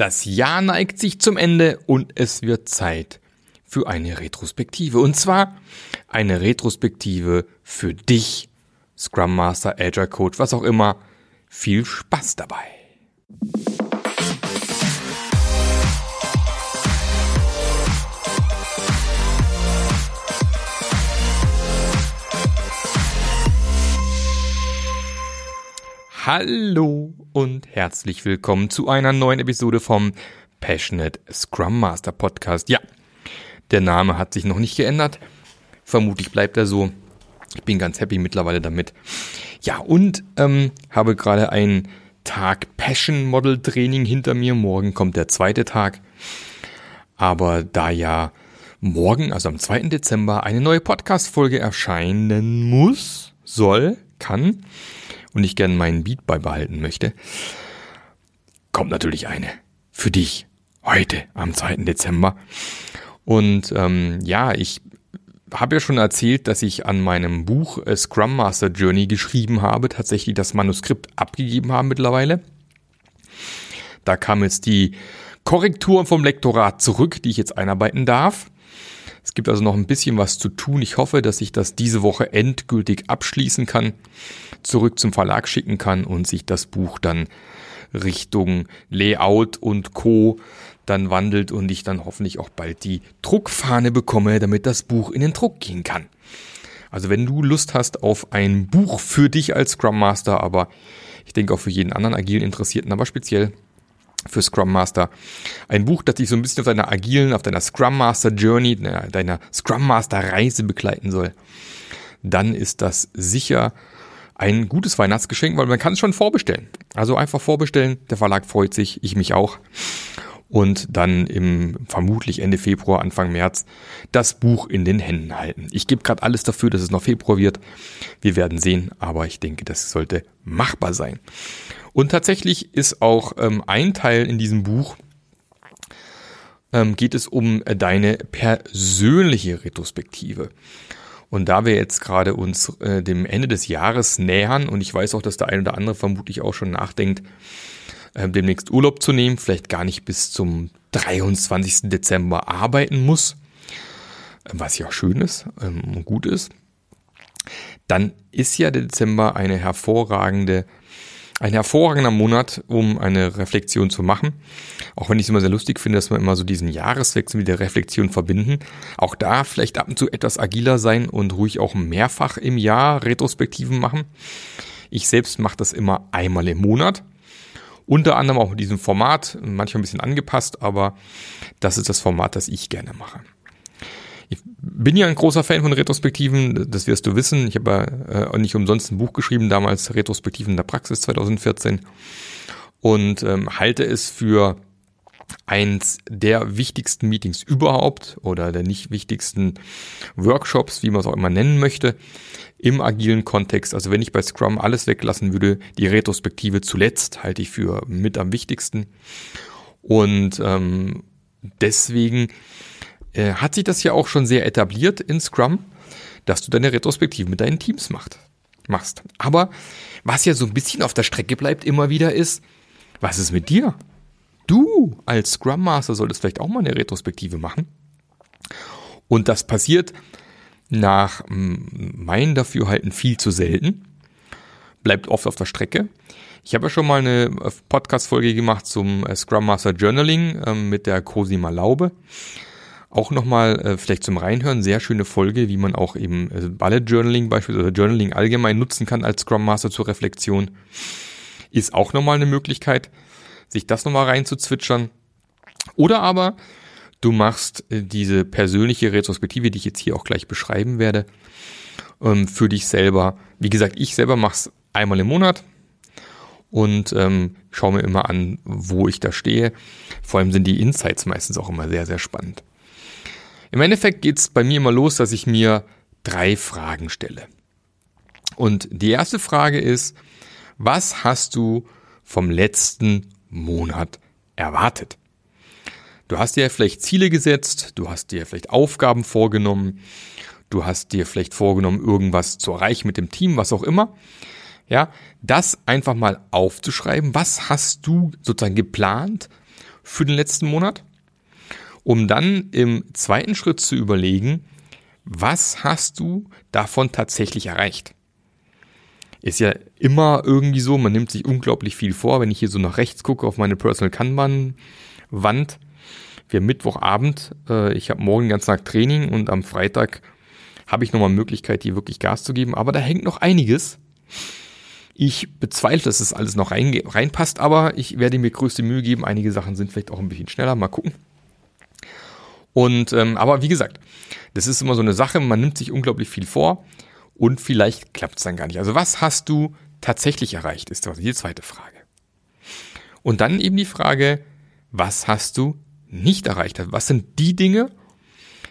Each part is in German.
Das Jahr neigt sich zum Ende und es wird Zeit für eine Retrospektive. Und zwar eine Retrospektive für dich, Scrum Master, Agile Coach, was auch immer. Viel Spaß dabei. Hallo und herzlich willkommen zu einer neuen Episode vom Passionate Scrum Master Podcast. Ja, der Name hat sich noch nicht geändert. Vermutlich bleibt er so. Ich bin ganz happy mittlerweile damit. Ja, und ähm, habe gerade einen Tag Passion Model Training hinter mir. Morgen kommt der zweite Tag. Aber da ja morgen, also am 2. Dezember, eine neue Podcast-Folge erscheinen muss, soll, kann, und ich gerne meinen Beat beibehalten möchte, kommt natürlich eine für dich heute am 2. Dezember. Und ähm, ja, ich habe ja schon erzählt, dass ich an meinem Buch äh, Scrum Master Journey geschrieben habe, tatsächlich das Manuskript abgegeben habe mittlerweile. Da kam jetzt die Korrektur vom Lektorat zurück, die ich jetzt einarbeiten darf. Es gibt also noch ein bisschen was zu tun. Ich hoffe, dass ich das diese Woche endgültig abschließen kann, zurück zum Verlag schicken kann und sich das Buch dann Richtung Layout und Co. dann wandelt und ich dann hoffentlich auch bald die Druckfahne bekomme, damit das Buch in den Druck gehen kann. Also wenn du Lust hast auf ein Buch für dich als Scrum Master, aber ich denke auch für jeden anderen agilen Interessierten, aber speziell für Scrum Master. Ein Buch, das dich so ein bisschen auf deiner agilen, auf deiner Scrum Master Journey, deiner Scrum Master Reise begleiten soll. Dann ist das sicher ein gutes Weihnachtsgeschenk, weil man kann es schon vorbestellen. Also einfach vorbestellen. Der Verlag freut sich, ich mich auch. Und dann im vermutlich Ende Februar, Anfang März das Buch in den Händen halten. Ich gebe gerade alles dafür, dass es noch Februar wird. Wir werden sehen, aber ich denke, das sollte machbar sein. Und tatsächlich ist auch ähm, ein Teil in diesem Buch, ähm, geht es um deine persönliche Retrospektive. Und da wir jetzt gerade uns äh, dem Ende des Jahres nähern und ich weiß auch, dass der eine oder andere vermutlich auch schon nachdenkt, äh, demnächst Urlaub zu nehmen, vielleicht gar nicht bis zum 23. Dezember arbeiten muss, äh, was ja schön ist ähm, und gut ist, dann ist ja der Dezember eine hervorragende ein hervorragender Monat, um eine Reflexion zu machen. Auch wenn ich es immer sehr lustig finde, dass wir immer so diesen Jahreswechsel mit der Reflexion verbinden. Auch da vielleicht ab und zu etwas agiler sein und ruhig auch mehrfach im Jahr Retrospektiven machen. Ich selbst mache das immer einmal im Monat. Unter anderem auch mit diesem Format, manchmal ein bisschen angepasst, aber das ist das Format, das ich gerne mache. Ich bin ja ein großer Fan von Retrospektiven, das wirst du wissen. Ich habe äh, nicht umsonst ein Buch geschrieben, damals Retrospektiven der Praxis 2014 und ähm, halte es für eins der wichtigsten Meetings überhaupt oder der nicht wichtigsten Workshops, wie man es auch immer nennen möchte, im agilen Kontext. Also wenn ich bei Scrum alles weglassen würde, die Retrospektive zuletzt halte ich für mit am wichtigsten. Und ähm, deswegen äh, hat sich das ja auch schon sehr etabliert in Scrum, dass du deine Retrospektive mit deinen Teams macht, machst. Aber was ja so ein bisschen auf der Strecke bleibt immer wieder ist, was ist mit dir? Du als Scrum Master solltest vielleicht auch mal eine Retrospektive machen. Und das passiert nach meinem Dafürhalten viel zu selten. Bleibt oft auf der Strecke. Ich habe ja schon mal eine Podcast-Folge gemacht zum äh, Scrum Master Journaling ähm, mit der Cosima Laube. Auch nochmal äh, vielleicht zum Reinhören, sehr schöne Folge, wie man auch eben äh, Bullet Journaling beispielsweise oder Journaling allgemein nutzen kann als Scrum Master zur Reflexion. Ist auch nochmal eine Möglichkeit, sich das nochmal reinzuzwitschern. Oder aber du machst äh, diese persönliche Retrospektive, die ich jetzt hier auch gleich beschreiben werde, ähm, für dich selber. Wie gesagt, ich selber mache es einmal im Monat und ähm, schaue mir immer an, wo ich da stehe. Vor allem sind die Insights meistens auch immer sehr, sehr spannend. Im Endeffekt geht es bei mir immer los, dass ich mir drei Fragen stelle. Und die erste Frage ist, was hast du vom letzten Monat erwartet? Du hast dir vielleicht Ziele gesetzt, du hast dir vielleicht Aufgaben vorgenommen, du hast dir vielleicht vorgenommen, irgendwas zu erreichen mit dem Team, was auch immer. Ja, das einfach mal aufzuschreiben. Was hast du sozusagen geplant für den letzten Monat, um dann im zweiten Schritt zu überlegen, was hast du davon tatsächlich erreicht? Ist ja immer irgendwie so, man nimmt sich unglaublich viel vor. Wenn ich hier so nach rechts gucke auf meine Personal Kanban-Wand, wir Mittwochabend, äh, ich habe morgen den ganzen Tag Training und am Freitag habe ich nochmal Möglichkeit, hier wirklich Gas zu geben. Aber da hängt noch einiges. Ich bezweifle, dass es das alles noch rein, reinpasst, aber ich werde mir größte Mühe geben. Einige Sachen sind vielleicht auch ein bisschen schneller. Mal gucken. Und ähm, aber wie gesagt, das ist immer so eine Sache. Man nimmt sich unglaublich viel vor und vielleicht klappt es dann gar nicht. Also was hast du tatsächlich erreicht, ist die zweite Frage. Und dann eben die Frage, was hast du nicht erreicht? Was sind die Dinge,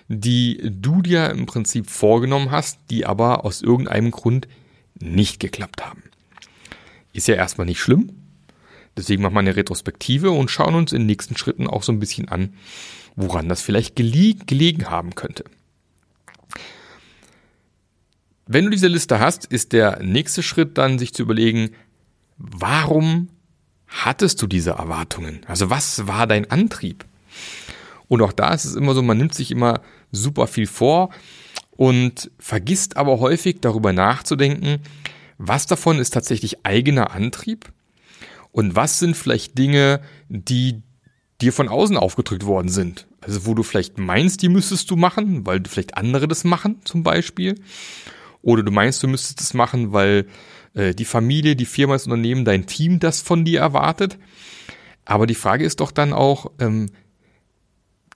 die du dir im Prinzip vorgenommen hast, die aber aus irgendeinem Grund nicht geklappt haben. Ist ja erstmal nicht schlimm. Deswegen machen wir eine Retrospektive und schauen uns in den nächsten Schritten auch so ein bisschen an, woran das vielleicht gelegen haben könnte. Wenn du diese Liste hast, ist der nächste Schritt dann, sich zu überlegen, warum hattest du diese Erwartungen? Also was war dein Antrieb? Und auch da ist es immer so, man nimmt sich immer super viel vor und vergisst aber häufig darüber nachzudenken, was davon ist tatsächlich eigener Antrieb und was sind vielleicht Dinge, die dir von außen aufgedrückt worden sind. Also wo du vielleicht meinst, die müsstest du machen, weil vielleicht andere das machen zum Beispiel. Oder du meinst, du müsstest es machen, weil äh, die Familie, die Firma, das Unternehmen, dein Team das von dir erwartet. Aber die Frage ist doch dann auch, ähm,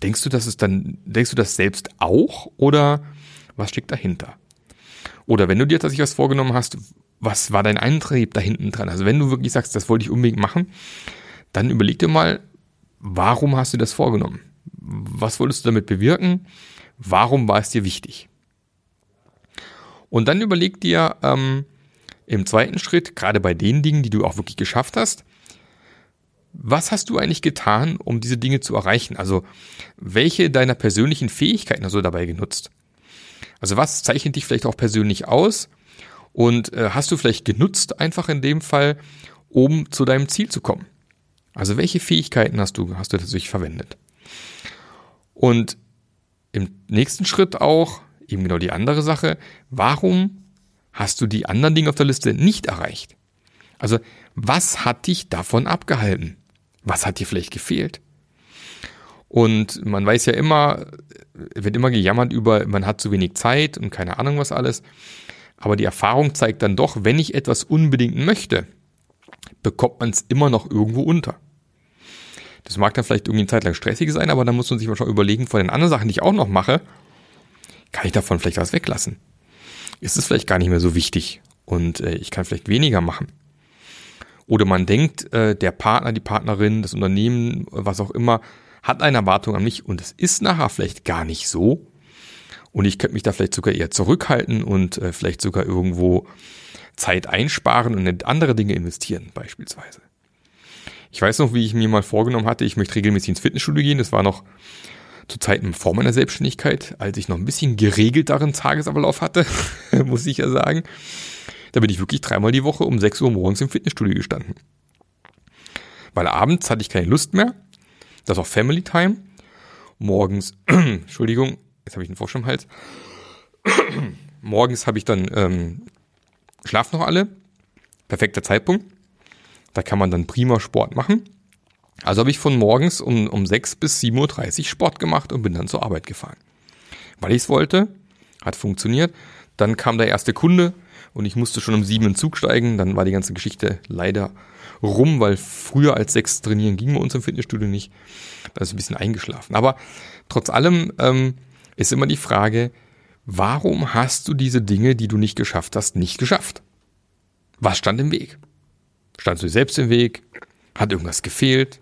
Denkst du, dass es dann, denkst du das selbst auch oder was steckt dahinter? Oder wenn du dir tatsächlich was vorgenommen hast, was war dein Antrieb da hinten dran? Also wenn du wirklich sagst, das wollte ich unbedingt machen, dann überleg dir mal, warum hast du das vorgenommen? Was wolltest du damit bewirken? Warum war es dir wichtig? Und dann überleg dir ähm, im zweiten Schritt, gerade bei den Dingen, die du auch wirklich geschafft hast, was hast du eigentlich getan, um diese Dinge zu erreichen? Also, welche deiner persönlichen Fähigkeiten hast du dabei genutzt? Also, was zeichnet dich vielleicht auch persönlich aus? Und äh, hast du vielleicht genutzt, einfach in dem Fall, um zu deinem Ziel zu kommen? Also, welche Fähigkeiten hast du, hast du tatsächlich verwendet? Und im nächsten Schritt auch, eben genau die andere Sache, warum hast du die anderen Dinge auf der Liste nicht erreicht? Also, was hat dich davon abgehalten? Was hat dir vielleicht gefehlt? Und man weiß ja immer, wird immer gejammert über, man hat zu wenig Zeit und keine Ahnung was alles. Aber die Erfahrung zeigt dann doch, wenn ich etwas unbedingt möchte, bekommt man es immer noch irgendwo unter. Das mag dann vielleicht irgendwie eine Zeit lang stressig sein, aber dann muss man sich mal schon überlegen, von den anderen Sachen, die ich auch noch mache, kann ich davon vielleicht was weglassen? Ist es vielleicht gar nicht mehr so wichtig und äh, ich kann vielleicht weniger machen? Oder man denkt, äh, der Partner, die Partnerin, das Unternehmen, was auch immer, hat eine Erwartung an mich und es ist nachher vielleicht gar nicht so. Und ich könnte mich da vielleicht sogar eher zurückhalten und äh, vielleicht sogar irgendwo Zeit einsparen und in andere Dinge investieren, beispielsweise. Ich weiß noch, wie ich mir mal vorgenommen hatte, ich möchte regelmäßig ins Fitnessstudio gehen. Das war noch zu Zeiten vor meiner Selbstständigkeit, als ich noch ein bisschen geregelteren Tagesablauf hatte, muss ich ja sagen. Da bin ich wirklich dreimal die Woche um 6 Uhr morgens im Fitnessstudio gestanden. Weil abends hatte ich keine Lust mehr. Das war Family Time. Morgens, Entschuldigung, jetzt habe ich einen Frosch im Hals. morgens habe ich dann ähm, schlaf noch alle. Perfekter Zeitpunkt. Da kann man dann prima Sport machen. Also habe ich von morgens um, um 6 bis 7.30 Uhr Sport gemacht und bin dann zur Arbeit gefahren. Weil ich es wollte, hat funktioniert. Dann kam der erste Kunde, und ich musste schon um sieben in Zug steigen. Dann war die ganze Geschichte leider rum, weil früher als sechs trainieren ging bei uns im Fitnessstudio nicht. Da ist ein bisschen eingeschlafen. Aber trotz allem ähm, ist immer die Frage, warum hast du diese Dinge, die du nicht geschafft hast, nicht geschafft? Was stand im Weg? Standst du selbst im Weg? Hat irgendwas gefehlt?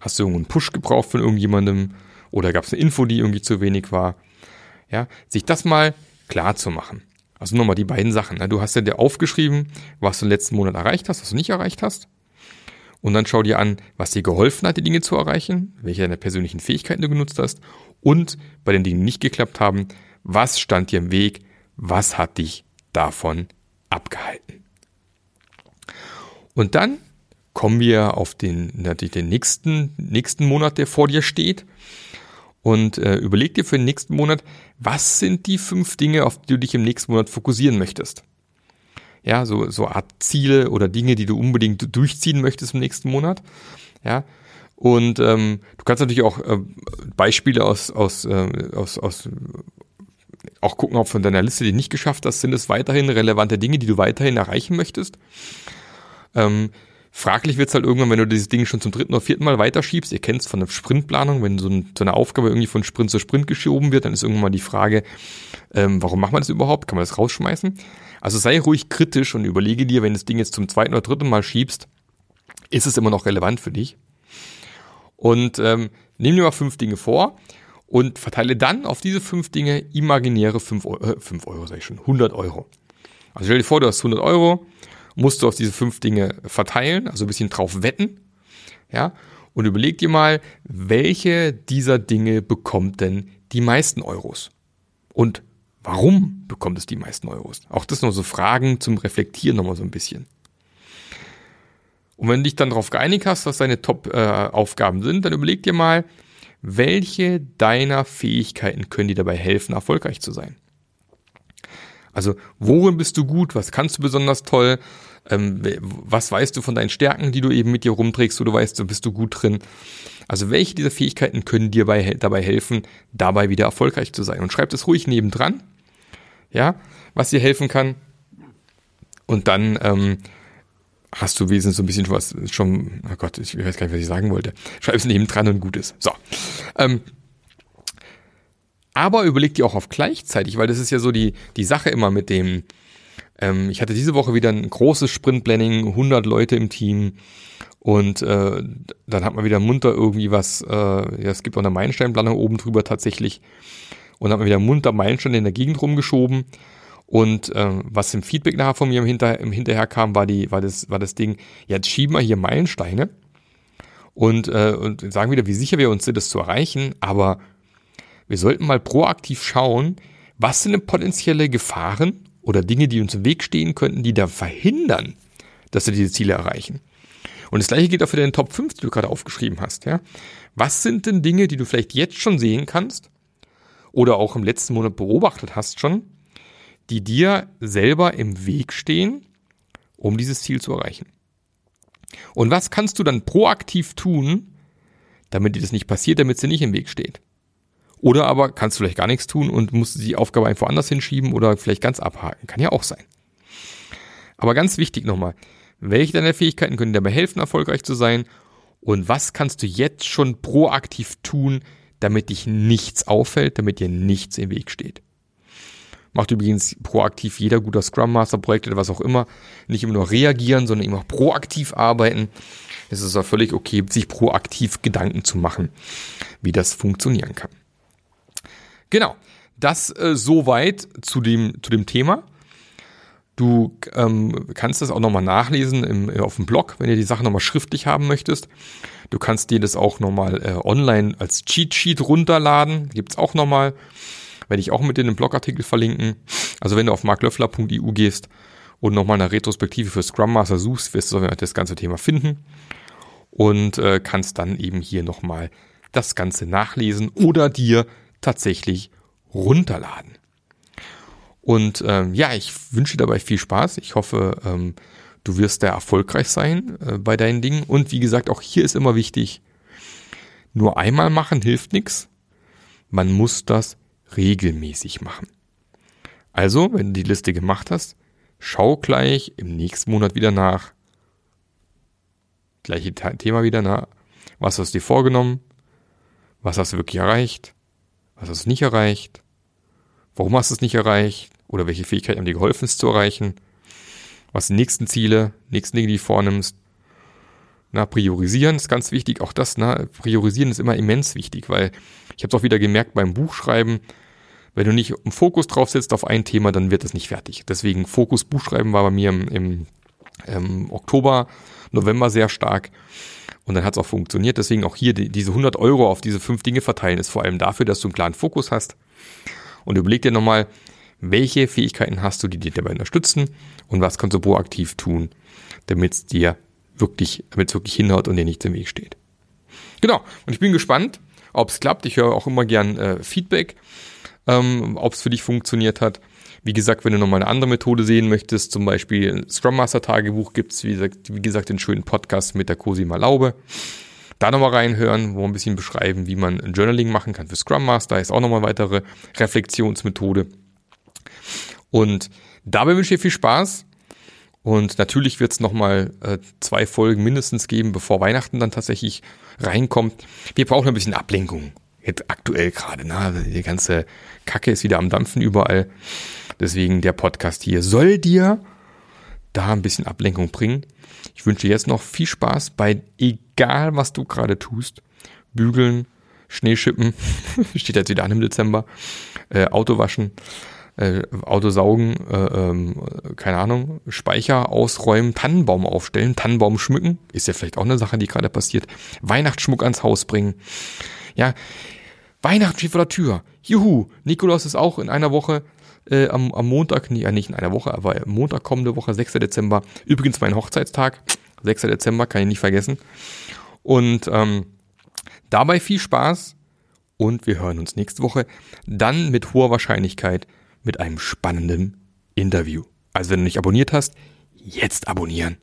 Hast du irgendeinen Push gebraucht von irgendjemandem? Oder gab es eine Info, die irgendwie zu wenig war? Ja, sich das mal klar zu machen. Also nochmal die beiden Sachen. Ne? Du hast ja dir aufgeschrieben, was du im letzten Monat erreicht hast, was du nicht erreicht hast. Und dann schau dir an, was dir geholfen hat, die Dinge zu erreichen, welche deiner persönlichen Fähigkeiten du genutzt hast. Und bei den Dingen, die nicht geklappt haben, was stand dir im Weg, was hat dich davon abgehalten. Und dann kommen wir auf den, natürlich den nächsten, nächsten Monat, der vor dir steht. Und äh, überleg dir für den nächsten Monat, was sind die fünf Dinge, auf die du dich im nächsten Monat fokussieren möchtest. Ja, so, so Art Ziele oder Dinge, die du unbedingt durchziehen möchtest im nächsten Monat. Ja, und ähm, du kannst natürlich auch äh, Beispiele aus, aus, äh, aus, aus auch gucken, ob von deiner Liste, die nicht geschafft hast, sind es weiterhin relevante Dinge, die du weiterhin erreichen möchtest. Ähm, fraglich wird's halt irgendwann, wenn du dieses Ding schon zum dritten oder vierten Mal weiterschiebst. Ihr kennt es von der Sprintplanung, wenn so, ein, so, eine Aufgabe irgendwie von Sprint zu Sprint geschoben wird, dann ist irgendwann mal die Frage, ähm, warum macht man das überhaupt? Kann man das rausschmeißen? Also sei ruhig kritisch und überlege dir, wenn du das Ding jetzt zum zweiten oder dritten Mal schiebst, ist es immer noch relevant für dich? Und ähm, nimm dir mal fünf Dinge vor und verteile dann auf diese fünf Dinge imaginäre fünf Euro, äh, 5 Euro sag ich schon, 100 Euro. Also stell dir vor, du hast 100 Euro, musst du auf diese fünf Dinge verteilen, also ein bisschen drauf wetten, ja, und überleg dir mal, welche dieser Dinge bekommt denn die meisten Euros? Und warum bekommt es die meisten Euros? Auch das noch so Fragen zum Reflektieren nochmal so ein bisschen. Und wenn du dich dann darauf geeinigt hast, was deine Top-Aufgaben äh, sind, dann überleg dir mal, welche deiner Fähigkeiten können dir dabei helfen, erfolgreich zu sein. Also, worin bist du gut? Was kannst du besonders toll? Ähm, was weißt du von deinen Stärken, die du eben mit dir rumträgst, wo du weißt, du bist du gut drin? Also, welche dieser Fähigkeiten können dir bei, dabei helfen, dabei wieder erfolgreich zu sein? Und schreib das ruhig nebendran, ja, was dir helfen kann. Und dann ähm, hast du wesentlich so ein bisschen was schon, oh Gott, ich weiß gar nicht, was ich sagen wollte. Schreib es neben dran und gut ist. So. Ähm, aber überleg dir auch auf gleichzeitig, weil das ist ja so die, die Sache immer mit dem, ähm, ich hatte diese Woche wieder ein großes Sprintplanning, 100 Leute im Team. Und äh, dann hat man wieder munter irgendwie was, äh, ja, es gibt auch eine Meilensteinplanung oben drüber tatsächlich. Und hat man wieder munter Meilensteine in der Gegend rumgeschoben. Und ähm, was im Feedback nachher von mir im, Hinter, im Hinterher kam, war, die, war, das, war das Ding, jetzt schieben wir hier Meilensteine. Und, äh, und sagen wieder, wie sicher wir uns sind, das zu erreichen. Aber wir sollten mal proaktiv schauen, was sind denn potenzielle Gefahren oder Dinge, die uns im Weg stehen könnten, die da verhindern, dass wir diese Ziele erreichen. Und das gleiche gilt auch für deine Top 5, die du gerade aufgeschrieben hast. Ja? Was sind denn Dinge, die du vielleicht jetzt schon sehen kannst oder auch im letzten Monat beobachtet hast schon, die dir selber im Weg stehen, um dieses Ziel zu erreichen. Und was kannst du dann proaktiv tun, damit dir das nicht passiert, damit es dir nicht im Weg steht? Oder aber kannst du vielleicht gar nichts tun und musst die Aufgabe einfach anders hinschieben oder vielleicht ganz abhaken. Kann ja auch sein. Aber ganz wichtig nochmal, welche deiner Fähigkeiten können dir dabei helfen, erfolgreich zu sein? Und was kannst du jetzt schon proaktiv tun, damit dich nichts auffällt, damit dir nichts im Weg steht? Macht übrigens proaktiv jeder guter Scrum Master Projekt oder was auch immer. Nicht immer nur reagieren, sondern immer auch proaktiv arbeiten. Es ist auch völlig okay, sich proaktiv Gedanken zu machen, wie das funktionieren kann. Genau. Das äh, soweit zu dem, zu dem Thema. Du ähm, kannst das auch nochmal nachlesen im, auf dem Blog, wenn du die Sache nochmal schriftlich haben möchtest. Du kannst dir das auch nochmal äh, online als Cheat Sheet runterladen. Gibt's auch nochmal. Werde ich auch mit in den Blogartikel verlinken. Also wenn du auf marklöffler.eu gehst und nochmal eine Retrospektive für Scrum Master suchst, wirst du das ganze Thema finden und äh, kannst dann eben hier nochmal das Ganze nachlesen oder dir tatsächlich runterladen. Und ähm, ja, ich wünsche dir dabei viel Spaß. Ich hoffe, ähm, du wirst da erfolgreich sein äh, bei deinen Dingen. Und wie gesagt, auch hier ist immer wichtig, nur einmal machen hilft nichts. Man muss das regelmäßig machen. Also, wenn du die Liste gemacht hast, schau gleich im nächsten Monat wieder nach. Gleiche Thema wieder nach. Was hast du dir vorgenommen? Was hast du wirklich erreicht? Was hast du nicht erreicht? Warum hast du es nicht erreicht? Oder welche Fähigkeiten haben dir geholfen, es zu erreichen? Was sind die nächsten Ziele, nächsten Dinge, die du vornimmst? Na, priorisieren ist ganz wichtig. Auch das, na, priorisieren ist immer immens wichtig, weil ich habe es auch wieder gemerkt beim Buchschreiben, wenn du nicht einen Fokus drauf setzt auf ein Thema, dann wird es nicht fertig. Deswegen Fokus Buchschreiben war bei mir im, im, im Oktober, November sehr stark. Und dann hat es auch funktioniert. Deswegen auch hier die, diese 100 Euro auf diese fünf Dinge verteilen, ist vor allem dafür, dass du einen klaren Fokus hast. Und überleg dir nochmal, welche Fähigkeiten hast du, die dir dabei unterstützen und was kannst du proaktiv tun, damit es dir wirklich, damit wirklich hinhaut und dir nichts im Weg steht. Genau, und ich bin gespannt, ob es klappt. Ich höre auch immer gern äh, Feedback, ähm, ob es für dich funktioniert hat. Wie gesagt, wenn du nochmal eine andere Methode sehen möchtest, zum Beispiel Scrum Master Tagebuch gibt's wie gesagt, wie gesagt, den schönen Podcast mit der Cosima Laube. Da nochmal reinhören, wo wir ein bisschen beschreiben, wie man Journaling machen kann für Scrum Master. Ist auch nochmal weitere Reflexionsmethode. Und dabei wünsche ich dir viel Spaß. Und natürlich wird es nochmal äh, zwei Folgen mindestens geben, bevor Weihnachten dann tatsächlich reinkommt. Wir brauchen ein bisschen Ablenkung. Jetzt aktuell gerade, ne? Die ganze Kacke ist wieder am Dampfen überall. Deswegen der Podcast hier soll dir da ein bisschen Ablenkung bringen. Ich wünsche jetzt noch viel Spaß bei egal, was du gerade tust. Bügeln, Schneeschippen, steht jetzt wieder an im Dezember, äh, Auto waschen, äh, Auto saugen, äh, ähm, keine Ahnung, Speicher ausräumen, Tannenbaum aufstellen, Tannenbaum schmücken, ist ja vielleicht auch eine Sache, die gerade passiert, Weihnachtsschmuck ans Haus bringen. Ja, Weihnachten steht vor der Tür. Juhu, Nikolaus ist auch in einer Woche äh, am, am Montag, nee, nicht in einer Woche, aber Montag kommende Woche, 6. Dezember. Übrigens mein Hochzeitstag, 6. Dezember, kann ich nicht vergessen. Und ähm, dabei viel Spaß und wir hören uns nächste Woche dann mit hoher Wahrscheinlichkeit mit einem spannenden Interview. Also wenn du nicht abonniert hast, jetzt abonnieren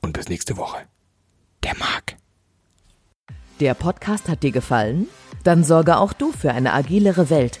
und bis nächste Woche. Der Marc. Der Podcast hat dir gefallen? Dann sorge auch du für eine agilere Welt